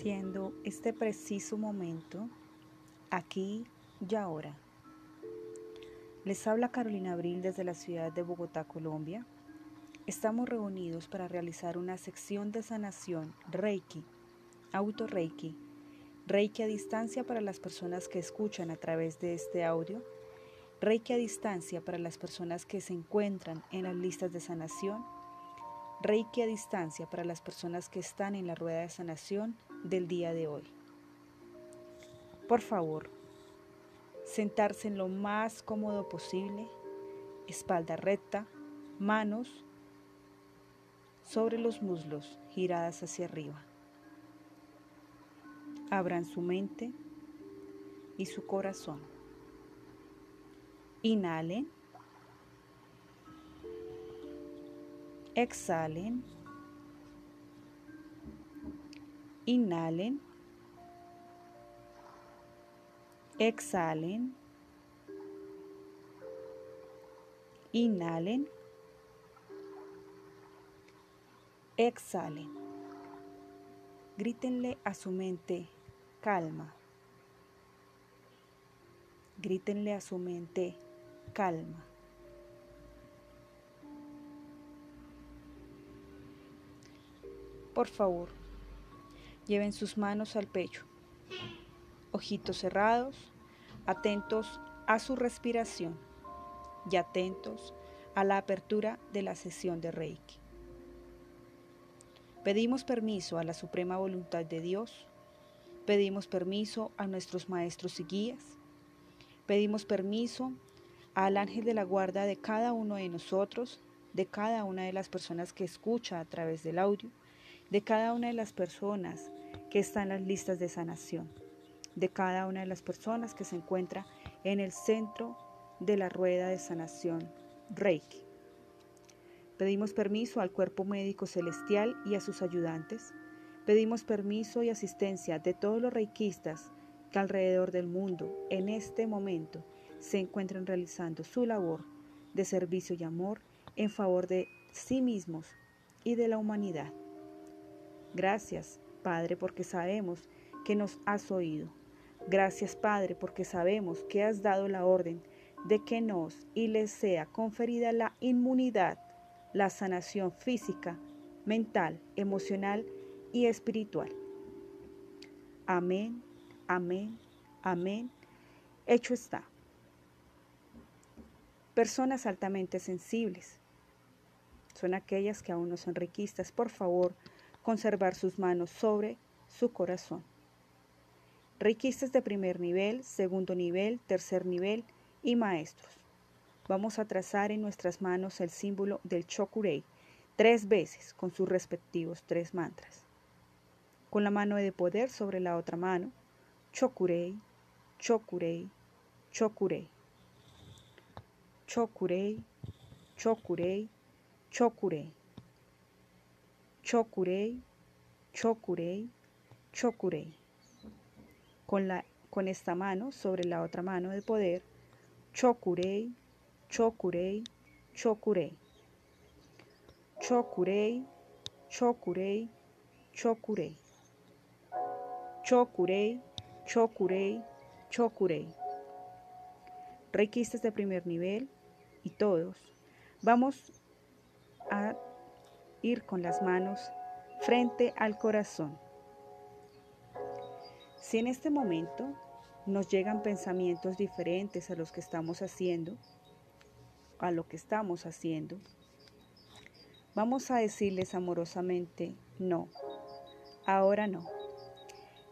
siendo este preciso momento, aquí y ahora. Les habla Carolina Abril desde la ciudad de Bogotá, Colombia. Estamos reunidos para realizar una sección de sanación Reiki, Auto Reiki, Reiki a distancia para las personas que escuchan a través de este audio, Reiki a distancia para las personas que se encuentran en las listas de sanación, Reiki a distancia para las personas que están en la rueda de sanación del día de hoy. Por favor, sentarse en lo más cómodo posible, espalda recta, manos sobre los muslos giradas hacia arriba. Abran su mente y su corazón. Inhalen. Exhalen. Inhalen. Exhalen. Inhalen. Exhalen. Grítenle a su mente calma. Grítenle a su mente calma. Por favor, lleven sus manos al pecho, ojitos cerrados, atentos a su respiración y atentos a la apertura de la sesión de Reiki. Pedimos permiso a la Suprema Voluntad de Dios Pedimos permiso a nuestros maestros y guías. Pedimos permiso al ángel de la guarda de cada uno de nosotros, de cada una de las personas que escucha a través del audio, de cada una de las personas que está en las listas de sanación, de cada una de las personas que se encuentra en el centro de la rueda de sanación Reiki. Pedimos permiso al cuerpo médico celestial y a sus ayudantes Pedimos permiso y asistencia de todos los reikistas que alrededor del mundo en este momento se encuentran realizando su labor de servicio y amor en favor de sí mismos y de la humanidad. Gracias, Padre, porque sabemos que nos has oído. Gracias, Padre, porque sabemos que has dado la orden de que nos y les sea conferida la inmunidad, la sanación física, mental, emocional y espiritual. Amén, amén, amén. Hecho está. Personas altamente sensibles son aquellas que aún no son riquistas. Por favor, conservar sus manos sobre su corazón. Riquistas de primer nivel, segundo nivel, tercer nivel y maestros. Vamos a trazar en nuestras manos el símbolo del Chokurei tres veces con sus respectivos tres mantras con la mano de poder sobre la otra mano. Chokurei, chokurei, chokurei. Chokurei, chokurei, chokurei. Chokurei, chokurei, chokurei. Con, la, con esta mano sobre la otra mano de poder. Chokurei, chokurei, chokurei. Chokurei, chokurei, chokurei. Chokurei, Chokurei, Chokurei. Reikistas de primer nivel y todos vamos a ir con las manos frente al corazón. Si en este momento nos llegan pensamientos diferentes a los que estamos haciendo, a lo que estamos haciendo, vamos a decirles amorosamente no, ahora no.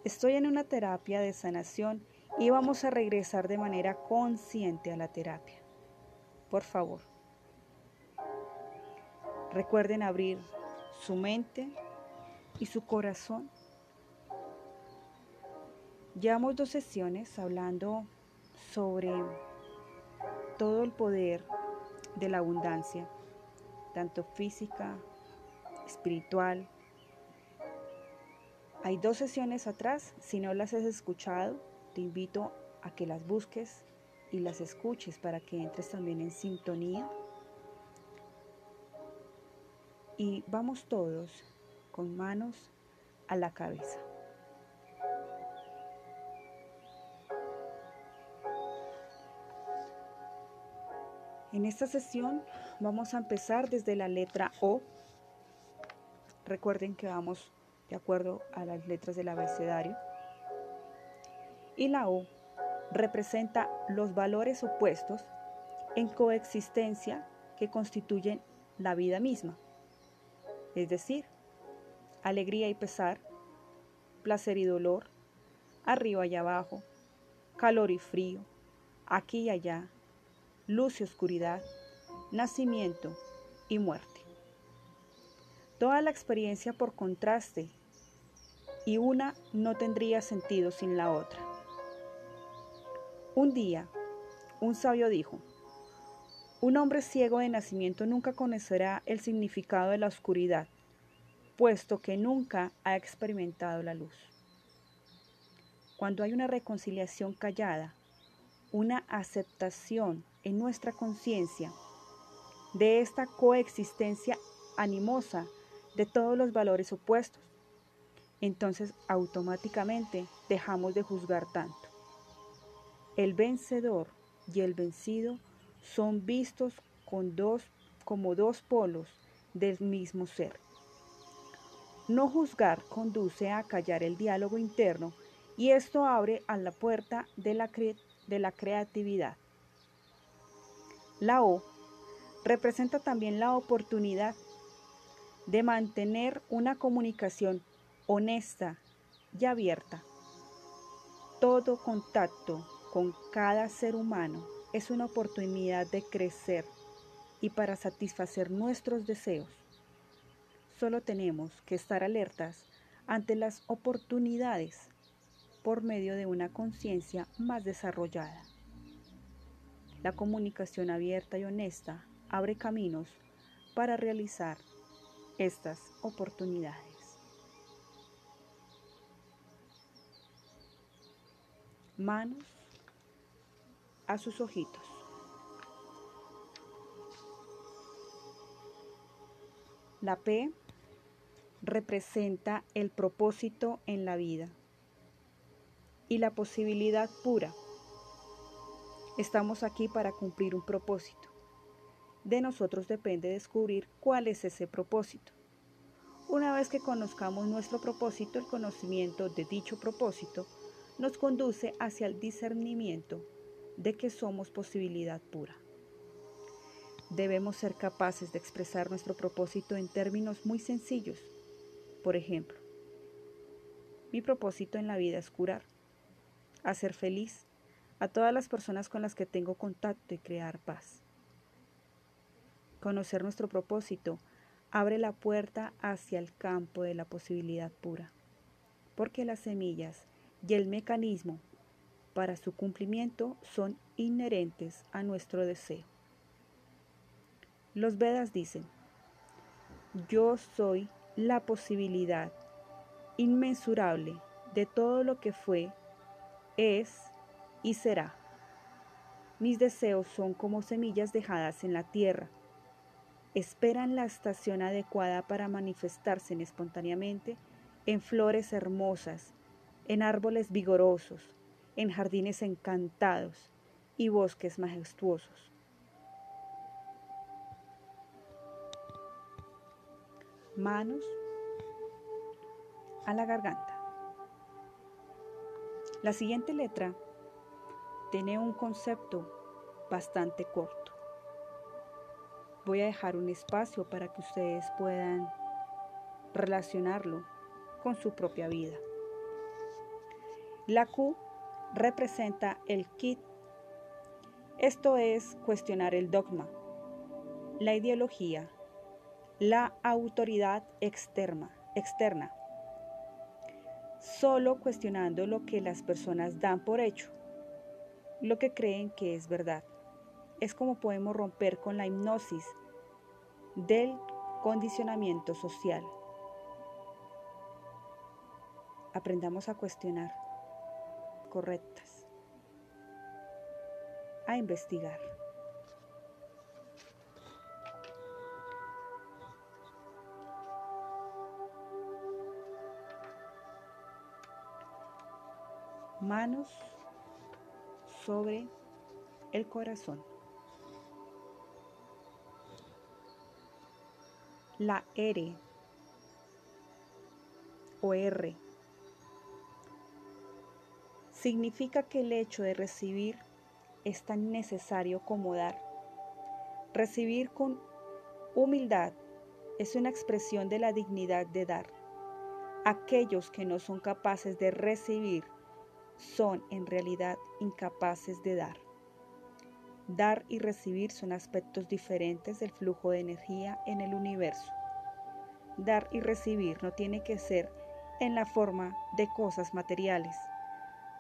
Estoy en una terapia de sanación y vamos a regresar de manera consciente a la terapia. Por favor, recuerden abrir su mente y su corazón. Llevamos dos sesiones hablando sobre todo el poder de la abundancia, tanto física, espiritual, hay dos sesiones atrás, si no las has escuchado, te invito a que las busques y las escuches para que entres también en sintonía y vamos todos con manos a la cabeza. En esta sesión vamos a empezar desde la letra O. Recuerden que vamos de acuerdo a las letras del abecedario. Y la O representa los valores opuestos en coexistencia que constituyen la vida misma. Es decir, alegría y pesar, placer y dolor, arriba y abajo, calor y frío, aquí y allá, luz y oscuridad, nacimiento y muerte. Toda la experiencia por contraste y una no tendría sentido sin la otra. Un día, un sabio dijo, un hombre ciego de nacimiento nunca conocerá el significado de la oscuridad, puesto que nunca ha experimentado la luz. Cuando hay una reconciliación callada, una aceptación en nuestra conciencia de esta coexistencia animosa de todos los valores opuestos, entonces automáticamente dejamos de juzgar tanto. El vencedor y el vencido son vistos con dos, como dos polos del mismo ser. No juzgar conduce a callar el diálogo interno y esto abre a la puerta de la, de la creatividad. La O representa también la oportunidad de mantener una comunicación honesta y abierta. Todo contacto con cada ser humano es una oportunidad de crecer y para satisfacer nuestros deseos. Solo tenemos que estar alertas ante las oportunidades por medio de una conciencia más desarrollada. La comunicación abierta y honesta abre caminos para realizar estas oportunidades. Manos a sus ojitos. La P representa el propósito en la vida y la posibilidad pura. Estamos aquí para cumplir un propósito. De nosotros depende descubrir cuál es ese propósito. Una vez que conozcamos nuestro propósito, el conocimiento de dicho propósito nos conduce hacia el discernimiento de que somos posibilidad pura. Debemos ser capaces de expresar nuestro propósito en términos muy sencillos. Por ejemplo, mi propósito en la vida es curar, hacer feliz a todas las personas con las que tengo contacto y crear paz. Conocer nuestro propósito abre la puerta hacia el campo de la posibilidad pura, porque las semillas y el mecanismo para su cumplimiento son inherentes a nuestro deseo. Los Vedas dicen, yo soy la posibilidad inmensurable de todo lo que fue, es y será. Mis deseos son como semillas dejadas en la tierra. Esperan la estación adecuada para manifestarse espontáneamente en flores hermosas, en árboles vigorosos, en jardines encantados y bosques majestuosos. Manos a la garganta. La siguiente letra tiene un concepto bastante corto. Voy a dejar un espacio para que ustedes puedan relacionarlo con su propia vida. La Q representa el kit. Esto es cuestionar el dogma, la ideología, la autoridad externa, externa, solo cuestionando lo que las personas dan por hecho, lo que creen que es verdad. Es como podemos romper con la hipnosis del condicionamiento social. Aprendamos a cuestionar correctas. A investigar. Manos sobre el corazón. La R o R significa que el hecho de recibir es tan necesario como dar. Recibir con humildad es una expresión de la dignidad de dar. Aquellos que no son capaces de recibir son en realidad incapaces de dar. Dar y recibir son aspectos diferentes del flujo de energía en el universo. Dar y recibir no tiene que ser en la forma de cosas materiales.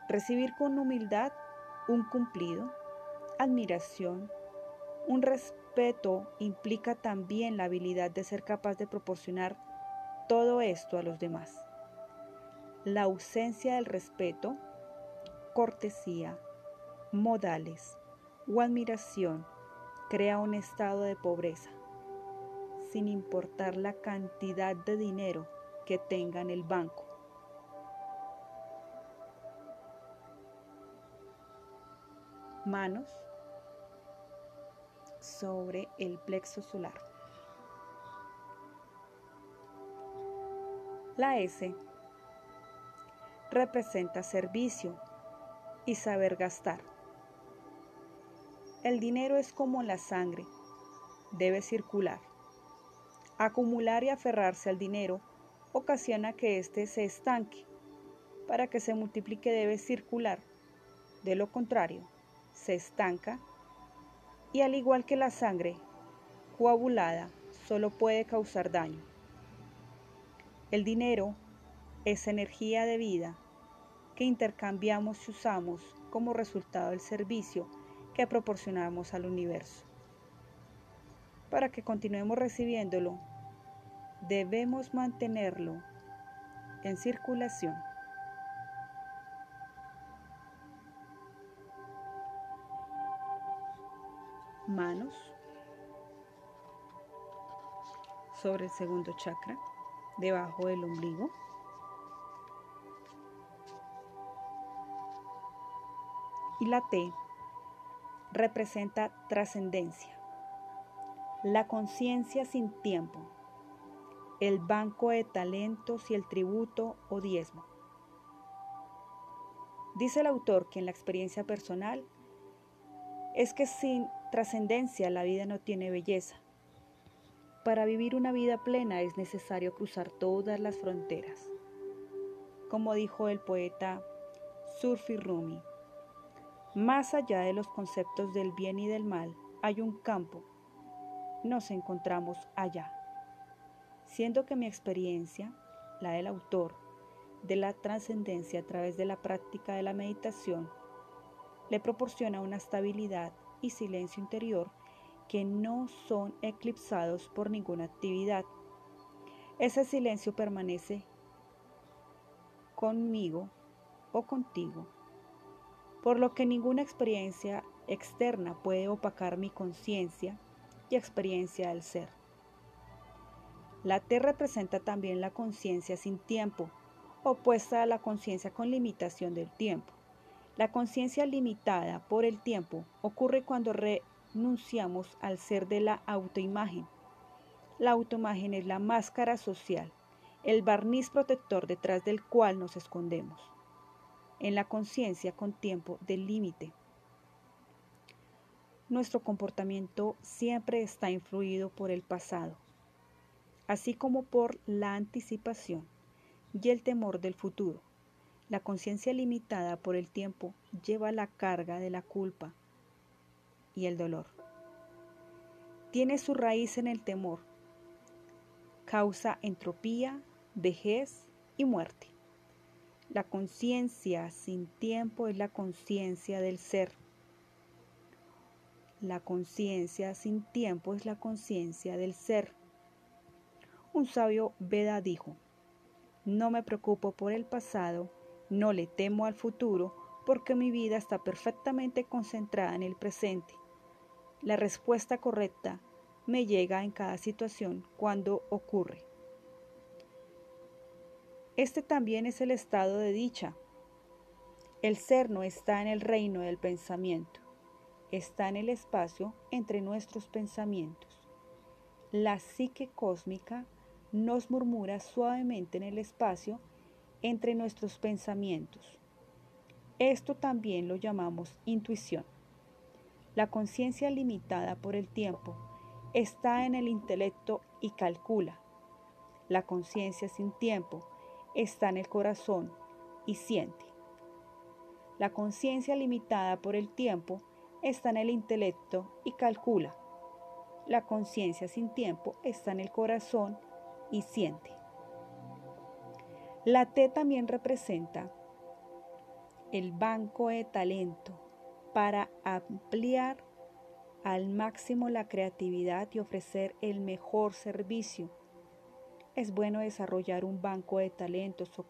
Recibir con humildad un cumplido, admiración, un respeto implica también la habilidad de ser capaz de proporcionar todo esto a los demás. La ausencia del respeto, cortesía, modales, o admiración crea un estado de pobreza, sin importar la cantidad de dinero que tenga en el banco. Manos sobre el plexo solar. La S representa servicio y saber gastar. El dinero es como la sangre, debe circular. Acumular y aferrarse al dinero ocasiona que éste se estanque. Para que se multiplique debe circular. De lo contrario, se estanca y al igual que la sangre coagulada solo puede causar daño. El dinero es energía de vida que intercambiamos y usamos como resultado del servicio que proporcionamos al universo. Para que continuemos recibiéndolo, debemos mantenerlo en circulación. Manos sobre el segundo chakra, debajo del ombligo. Y la T representa trascendencia, la conciencia sin tiempo, el banco de talentos y el tributo o diezmo. Dice el autor que en la experiencia personal es que sin trascendencia la vida no tiene belleza. Para vivir una vida plena es necesario cruzar todas las fronteras. Como dijo el poeta Surfi Rumi, más allá de los conceptos del bien y del mal, hay un campo. Nos encontramos allá. Siendo que mi experiencia, la del autor, de la trascendencia a través de la práctica de la meditación, le proporciona una estabilidad y silencio interior que no son eclipsados por ninguna actividad. Ese silencio permanece conmigo o contigo por lo que ninguna experiencia externa puede opacar mi conciencia y experiencia del ser. La T representa también la conciencia sin tiempo, opuesta a la conciencia con limitación del tiempo. La conciencia limitada por el tiempo ocurre cuando renunciamos al ser de la autoimagen. La autoimagen es la máscara social, el barniz protector detrás del cual nos escondemos en la conciencia con tiempo del límite. Nuestro comportamiento siempre está influido por el pasado, así como por la anticipación y el temor del futuro. La conciencia limitada por el tiempo lleva la carga de la culpa y el dolor. Tiene su raíz en el temor. Causa entropía, vejez y muerte. La conciencia sin tiempo es la conciencia del ser. La conciencia sin tiempo es la conciencia del ser. Un sabio Veda dijo, no me preocupo por el pasado, no le temo al futuro, porque mi vida está perfectamente concentrada en el presente. La respuesta correcta me llega en cada situación cuando ocurre. Este también es el estado de dicha. El ser no está en el reino del pensamiento, está en el espacio entre nuestros pensamientos. la psique cósmica nos murmura suavemente en el espacio entre nuestros pensamientos. Esto también lo llamamos intuición. La conciencia limitada por el tiempo está en el intelecto y calcula. La conciencia sin tiempo está en el corazón y siente. La conciencia limitada por el tiempo está en el intelecto y calcula. La conciencia sin tiempo está en el corazón y siente. La T también representa el banco de talento para ampliar al máximo la creatividad y ofrecer el mejor servicio. Es bueno desarrollar un banco de talentos o,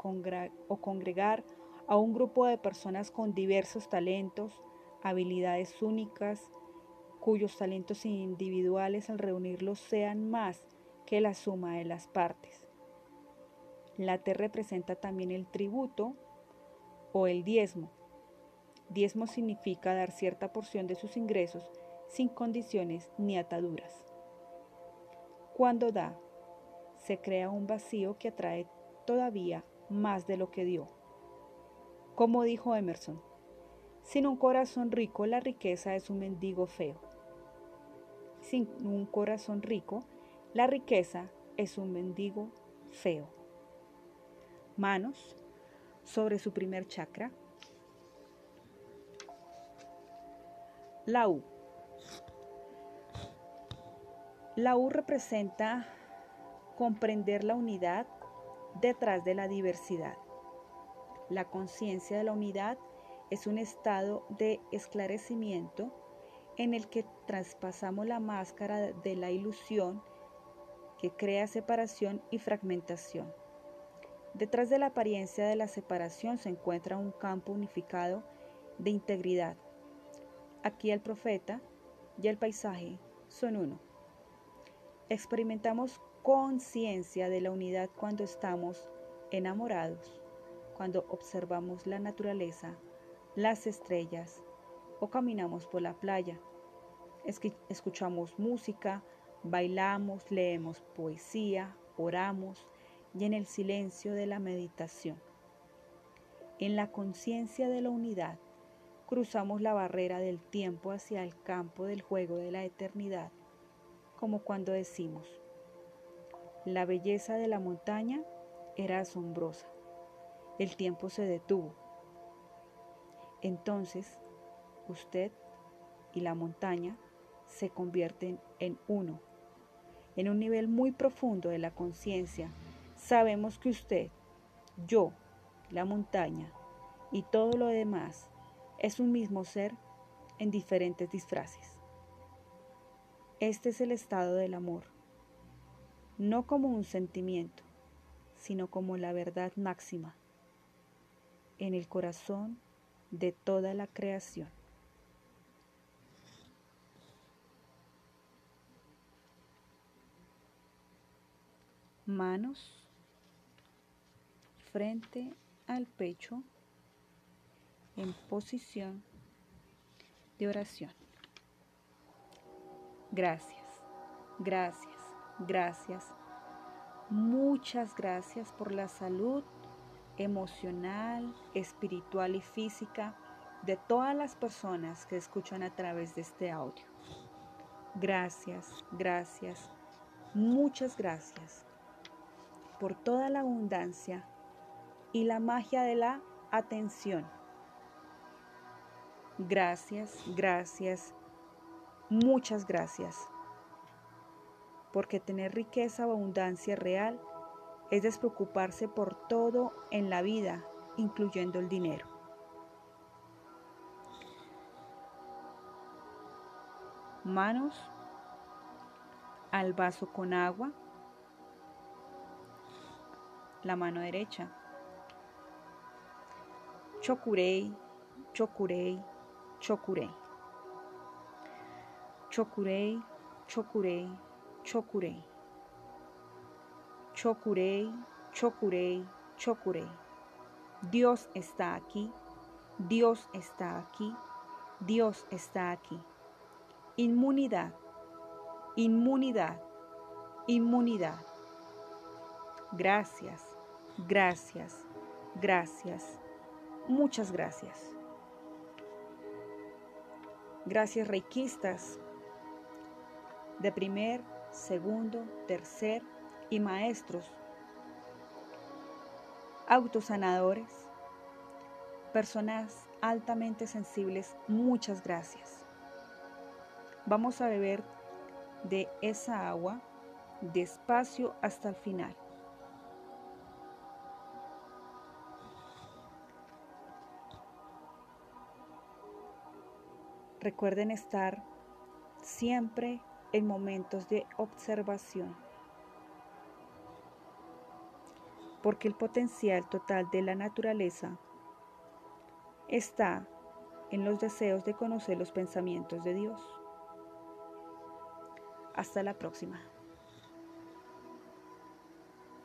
congregar a un grupo de personas con diversos talentos, habilidades únicas, cuyos talentos individuales al reunirlos sean más que la suma de las partes. La T representa también el tributo o el diezmo. Diezmo significa dar cierta porción de sus ingresos sin condiciones ni ataduras. Cuando da, se crea un vacío que atrae todavía más de lo que dio. Como dijo Emerson, sin un corazón rico la riqueza es un mendigo feo. Sin un corazón rico, la riqueza es un mendigo feo. Manos sobre su primer chakra. La U. La U representa comprender la unidad detrás de la diversidad. La conciencia de la unidad es un estado de esclarecimiento en el que traspasamos la máscara de la ilusión que crea separación y fragmentación. Detrás de la apariencia de la separación se encuentra un campo unificado de integridad. Aquí el profeta y el paisaje son uno. Experimentamos conciencia de la unidad cuando estamos enamorados, cuando observamos la naturaleza, las estrellas o caminamos por la playa. Escuchamos música, bailamos, leemos poesía, oramos y en el silencio de la meditación. En la conciencia de la unidad, cruzamos la barrera del tiempo hacia el campo del juego de la eternidad, como cuando decimos, la belleza de la montaña era asombrosa, el tiempo se detuvo. Entonces, usted y la montaña se convierten en uno en un nivel muy profundo de la conciencia, sabemos que usted, yo, la montaña y todo lo demás es un mismo ser en diferentes disfraces. Este es el estado del amor, no como un sentimiento, sino como la verdad máxima en el corazón de toda la creación. manos frente al pecho en posición de oración. Gracias, gracias, gracias. Muchas gracias por la salud emocional, espiritual y física de todas las personas que escuchan a través de este audio. Gracias, gracias, muchas gracias por toda la abundancia y la magia de la atención. Gracias, gracias, muchas gracias. Porque tener riqueza o abundancia real es despreocuparse por todo en la vida, incluyendo el dinero. Manos al vaso con agua la mano derecha. Chokurei, chokurei, chokurei. Chokurei, chokurei, chokurei. Chokurei, chokurei, chokurei. Dios está aquí, Dios está aquí, Dios está aquí. Inmunidad, inmunidad, inmunidad. Gracias, gracias, gracias, muchas gracias. Gracias reikistas de primer, segundo, tercer y maestros, autosanadores, personas altamente sensibles, muchas gracias. Vamos a beber de esa agua despacio hasta el final. Recuerden estar siempre en momentos de observación, porque el potencial total de la naturaleza está en los deseos de conocer los pensamientos de Dios. Hasta la próxima.